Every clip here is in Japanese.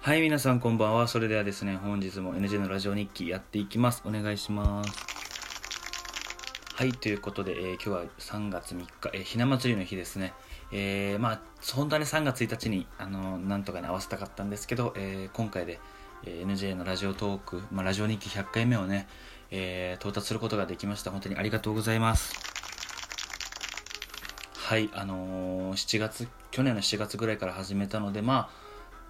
はい、皆さんこんばんは。それではですね、本日も NG のラジオ日記やっていきます。お願いします。はい、ということで、えー今日は3月3日、えーひな祭りの日ですね。えーまあ、本当はね、3月1日に、あのなんとかね、合わせたかったんですけど、えー今回で、えー NJ のラジオトーク、まあ、ラジオ日記100回目をね、えー到達することができました。本当にありがとうございます。はい、あのー7月、去年の7月ぐらいから始めたので、まあ、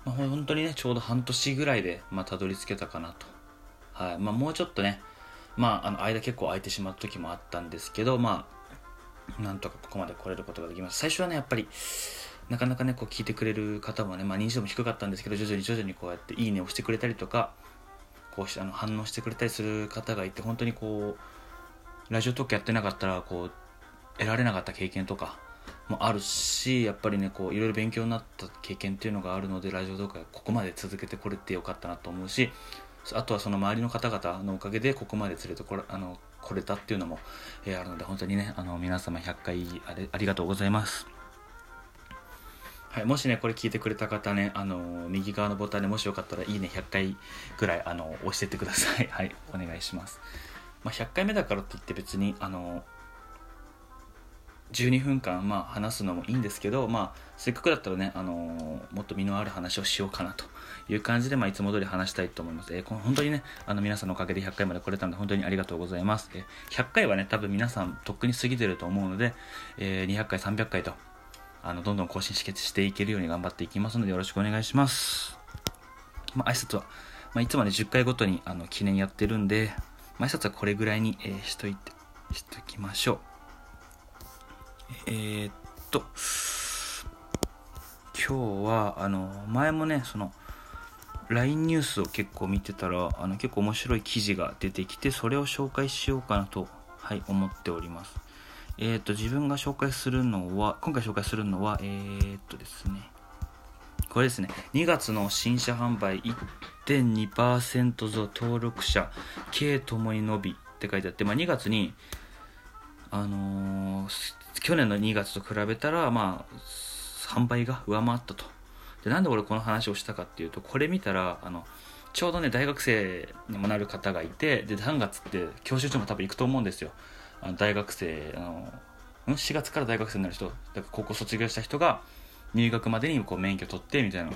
まあ、本当にね、ちょうど半年ぐらいで、まあ、たどり着けたかなと。はい。まあ、もうちょっとね、まあ、あの、間結構空いてしまった時もあったんですけど、まあ、なんとかここまで来れることができました。最初はね、やっぱり、なかなかね、こう聞いてくれる方もね、まあ、認知度も低かったんですけど、徐々に徐々にこうやって、いいねをしてくれたりとか、こうしあの反応してくれたりする方がいて、本当にこう、ラジオトークやってなかったら、こう、得られなかった経験とかもあるしやっぱりねこういろいろ勉強になった経験っていうのがあるのでラジオ動画ここまで続けてこれてよかったなと思うしあとはその周りの方々のおかげでここまで連れてこれあの来れたっていうのも、えーあるので本当にねあの皆様100回あれありがとうございます。はい、もしねこれ聞いてくれた方ねあの右側のボタンでもしよかったらいいね100回ぐらいあの押してってくださいはいお願いします、まあ、100回目だからといって別にあの12分間、まあ、話すのもいいんですけど、まあ、せっかくだったらね、あのーもっと身のある話をしようかなという感じで、まあ、いつも通り話したいと思います。えーこの本当にね、あの皆さんのおかげで100回まで来れたので、本当にありがとうございます。えー100回はね、多分皆さんとっくに過ぎてると思うので、えー200回、300回と、あのどんどん更新ししていけるように頑張っていきますので、よろしくお願いします。まあ、挨拶は、まあ、いつもね、10回ごとにあの記念やってるんで、まあ、挨拶はこれぐらいに、えーしといて、しときましょう。えーっと、今日は、あの、前もね、その、LINE ニュースを結構見てたら、あの、結構面白い記事が出てきて、それを紹介しようかなと、はい、思っております。えーっと、自分が紹介するのは、今回紹介するのは、えーっとですね、これですね、2月の新車販売1.2%増登録者、計ともに伸びって書いてあって、まあ、2月に、あのー去年の2月と比べたら、まあ、販売が上回ったと。で、なんで俺この話をしたかっていうと、これ見たら、あの、ちょうどね、大学生にもなる方がいて、で、3月って教習所も多分行くと思うんですよ。あの大学生、あの、ん ?4 月から大学生になる人、だから高校卒業した人が入学までにこう免許取ってみたいな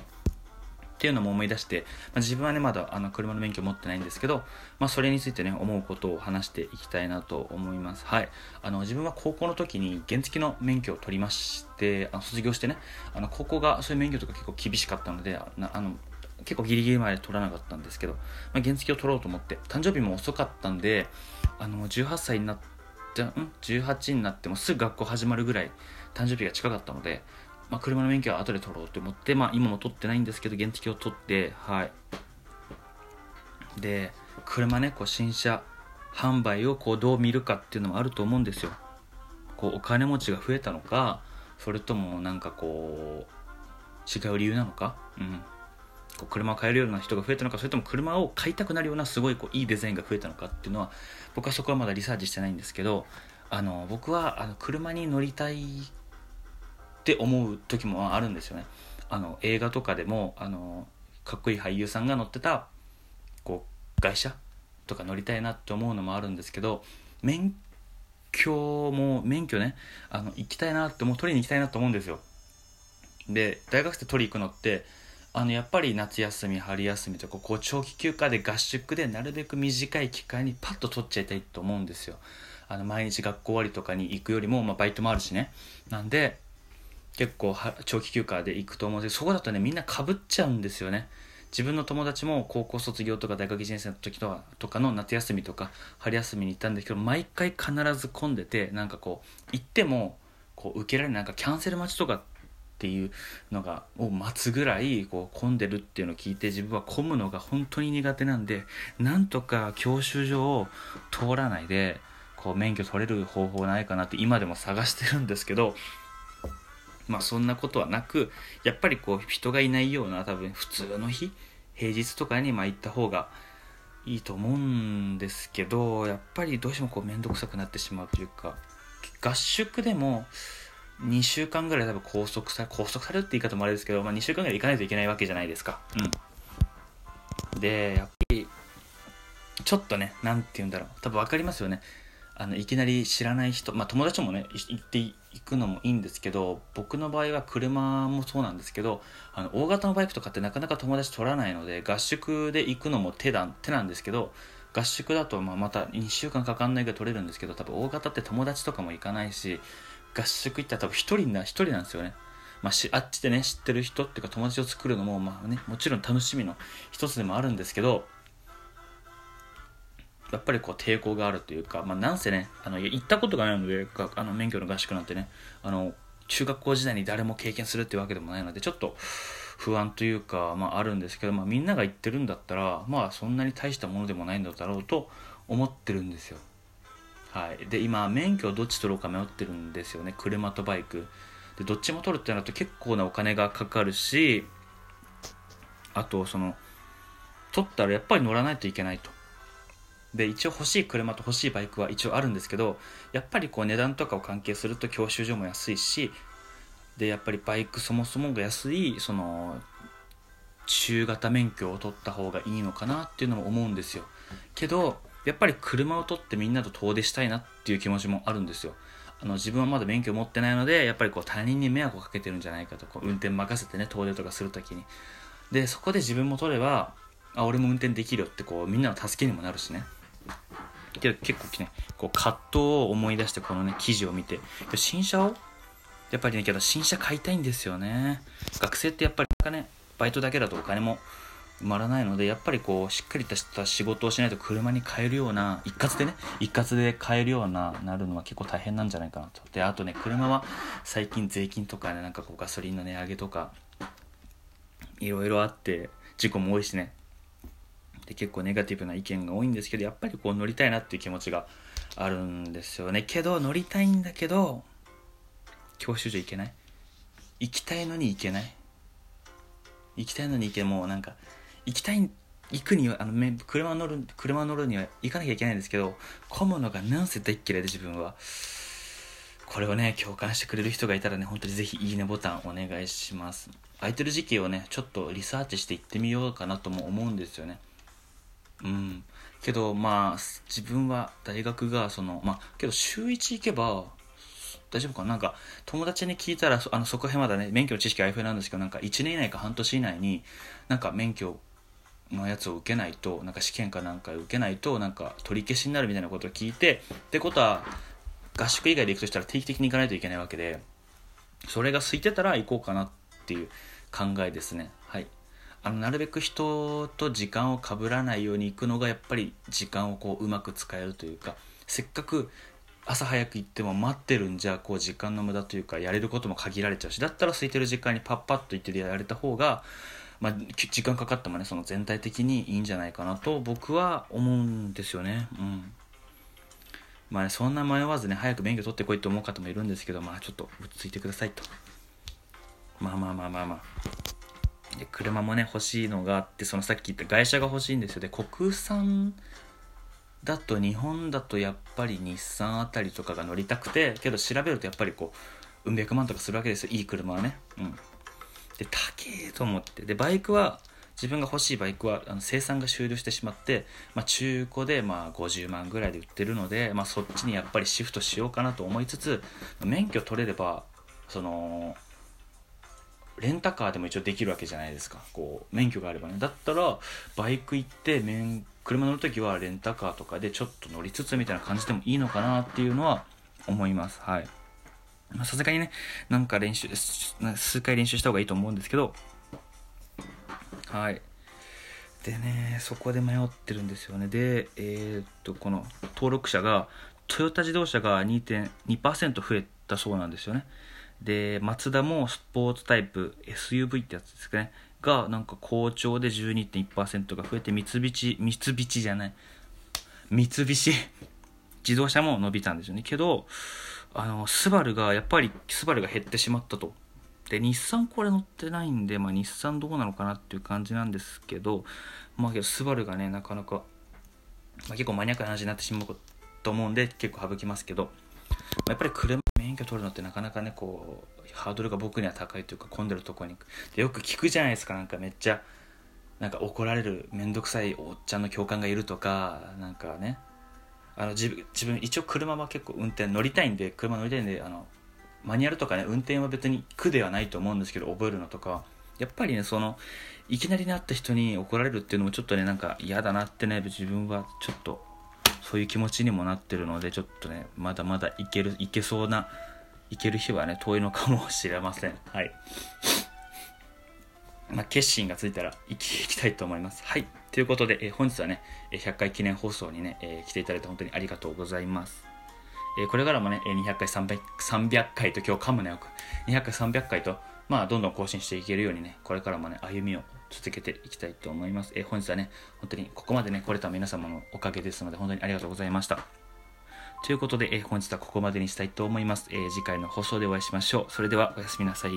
っていうのも思い出して、まあ、自分はねまだあの車の免許持ってないんですけど、まあ、それについてね思うことを話していきたいなと思います。はい。あの自分は高校の時に原付の免許を取りましてあの卒業してねあの高校がそういう免許とか結構厳しかったのであの結構ギリギリまで取らなかったんですけど、まあ、原付を取ろうと思って誕生日も遅かったんであの18歳になってん？18になってもすぐ学校始まるぐらい誕生日が近かったのでまあ、車の免許は後で取ろうと思って、まあ、今も取ってないんですけど原付を取ってはい。で車ねこう新車販売をこうどう見るかっていうのもあると思うんですよ。こうお金持ちが増えたのかそれともなんかこう違う理由なのかうん。こう車を買えるような人が増えたのかそれとも車を買いたくなるようなすごいこういいデザインが増えたのかっていうのは僕はそこはまだリサーチしてないんですけどあの僕はあの車に乗りたいって思う時もあるんですよね。あの映画とかでもあのかっこいい俳優さんが乗ってたこう外車とか乗りたいなって思うのもあるんですけど免許も免許ねあの行きたいなってもう取りに行きたいなと思うんですよ。で大学生取り行くのってあのやっぱり夏休み春休みとかこう長期休暇で合宿でなるべく短い期間にパッと取っちゃいたいと思うんですよ。あの毎日学校終わりとかに行くよりも、まあ、バイトもあるしね。なんで結構は長期休暇で行くと思うんですけどそこだとねみんなかぶっちゃうんですよね。自分の友達も高校卒業とか大学1年生の時とかとかの夏休みとか春休みに行ったんですけど毎回必ず混んでてなんかこう行ってもこう受けられないなんかキャンセル待ちとかっていうのがを待つぐらいこう混んでるっていうのを聞いて自分は混むのが本当に苦手なんでなんとか教習所を通らないでこう免許取れる方法ないかなって今でも探してるんですけどまあそんなことはなくやっぱりこう人がいないような多分普通の日平日とかにまあ行った方がいいと思うんですけどやっぱりどうしてもこう面倒くさくなってしまうというか合宿でも2週間ぐらい多分拘束され拘束されるって言い方もあれですけど、まあ、2週間ぐらい行かないといけないわけじゃないですか。うん。でやっぱりちょっとね何て言うんだろう。多分分かりますよね。あのいきなり知らない人まあ友達もね行って行くのもいいんですけど僕の場合は車もそうなんですけどあの大型のバイクとかってなかなか友達取らないので合宿で行くのも手だ手なんですけど合宿だとまあまた2週間かかんないぐらい取れるんですけど多分大型って友達とかも行かないし合宿行ったら多分1人な1人なんですよね。まあ、しあっちでね知ってる人っていうか友達を作るのもまあねもちろん楽しみの一つでもあるんですけどやっぱりこう抵抗があるというか、まあ、なんせねあの行ったことがないのであの免許の合宿なんてねあの中学校時代に誰も経験するっていうわけでもないのでちょっと不安というか、まあ、あるんですけど、まあ、みんなが言ってるんだったらまあそんなに大したものでもないんだろうと思ってるんですよ。はい。で今免許をどっち取ろうか迷ってるんですよね。車とバイク。でどっちも取るってなると結構なお金がかかるしあとその取ったらやっぱり乗らないといけないと。で一応欲しい車と欲しいバイクは一応あるんですけどやっぱりこう値段とかを関係すると教習所も安いしでやっぱりバイクそもそもが安いその中型免許を取った方がいいのかなっていうのも思うんですよ。けどやっぱり車を取ってみんなと遠出したいなっていう気持ちもあるんですよ。あの自分はまだ免許持ってないのでやっぱりこう他人に迷惑をかけてるんじゃないかとこう運転任せてね遠出とかするときに。でそこで自分も取ればあ俺も運転できるよってこうみんなの助けにもなるしねけど結構ねこう葛藤を思い出してこのね記事を見て新車をやっぱりねけど新車買いたいんですよね。学生ってやっぱりねバイトだけだとお金も埋まらないのでやっぱりこうしっかりとした仕事をしないと車に買えるような一括でね一括で買えるようななるのは結構大変なんじゃないかなと。であとね車は最近税金とかねなんかこうガソリンの値上げとかいろいろあって事故も多いしね。で結構ネガティブな意見が多いんですけどやっぱりこう乗りたいなっていう気持ちがあるんですよね。けど乗りたいんだけど教習所行けない？行きたいのに行けない？行きたいのに行けもうなんか行きたい行くにはあの車乗る車乗るには行かなきゃいけないんですけど混むのがなんせ大っ嫌いで自分は。これをね共感してくれる人がいたらね本当にぜひいいねボタンお願いします。空いてる時期をねちょっとリサーチして行ってみようかなとも思うんですよね。うん。けどまあ自分は大学がそのまあけど週1行けば大丈夫か？なんか友達に聞いたらあのそこへまだね免許の知識あやふなんですけどなんか1年以内か半年以内になんか免許のやつを受けないとなんか試験かなんか受けないとなんか取り消しになるみたいなことを聞いてってことは合宿以外で行くとしたら定期的に行かないといけないわけでそれが空いてたら行こうかなっていう考えですね。はい。あのなるべく人と時間をかぶらないように行くのがやっぱり時間をこううまく使えるというかせっかく朝早く行っても待ってるんじゃこう時間の無駄というかやれることも限られちゃうしだったら空いてる時間にパッパッと行ってやられた方がまあ、時間かかってもねその全体的にいいんじゃないかなと僕は思うんですよね。うん。まあ、ね、そんな迷わずね早く免許取ってこいって思う方もいるんですけどまあちょっと落ち着いてくださいと。まあまあまあまあまあ。で車もね欲しいのがあってそのさっき言った外車が欲しいんですよ。で国産だと日本だとやっぱり日産あたりとかが乗りたくてけど調べるとやっぱりこううん百万とかするわけですよ。いい車はね。うん。で高えと思って。でバイクは自分が欲しいバイクはあの生産が終了してしまって、まあ、中古でまあ50万ぐらいで売ってるので、まあ、そっちにやっぱりシフトしようかなと思いつつ免許取れればそのレンタカーでも一応できるわけじゃないですか。こう免許があればね。だったらバイク行って免車乗る時はレンタカーとかでちょっと乗りつつみたいな感じでもいいのかなっていうのは思います。はい。さすがにねなんか練習数回練習した方がいいと思うんですけど。はい。でねそこで迷ってるんですよね。でえー、っとこの登録者がトヨタ自動車が2.2%増えたそうなんですよね。でマツダもスポーツタイプ SUV ってやつですかね。がなんか好調で12.1%が増えて三菱三菱じゃない。三菱。自動車も伸びたんですよね。けどあのスバルがやっぱりスバルが減ってしまったと。で日産これ乗ってないんで、まあ、日産どうなのかなっていう感じなんですけどまあけどスバルがねなかなか、まあ、結構マニアックな話になってしまうと思うんで結構省きますけど、まあ、やっぱり車免許取るのってなかなかねこうハードルが僕には高いというか混んでるとこに。でよく聞くじゃないですかなんかめっちゃなんか怒られる面倒くさいおっちゃんの教官がいるとかなんかね。あの自分自分一応車は結構運転乗りたいんで車乗りたいんであのマニュアルとかね運転は別に苦ではないと思うんですけど覚えるのとかやっぱりねそのいきなりなった人に怒られるっていうのもちょっとねなんか嫌だなってね自分はちょっとそういう気持ちにもなってるのでちょっとねまだまだいけるいけそうないける日はね遠いのかもしれませんはいまあ、決心がついたら行ききたいと思います。はい。ということで、えー、本日はね、100回記念放送にね、えー、来ていただいて本当にありがとうございます。えー、これからもね、200回300、300回と今日噛むねよく、200回300回と、まあ、どんどん更新していけるようにね、これからもね、歩みを続けていきたいと思います。え本日はね、本当にここまでね、来れた皆様のおかげですので、本当にありがとうございました。ということで、え本日はここまでにしたいと思います。え次回の放送でお会いしましょう。それではおやすみなさい。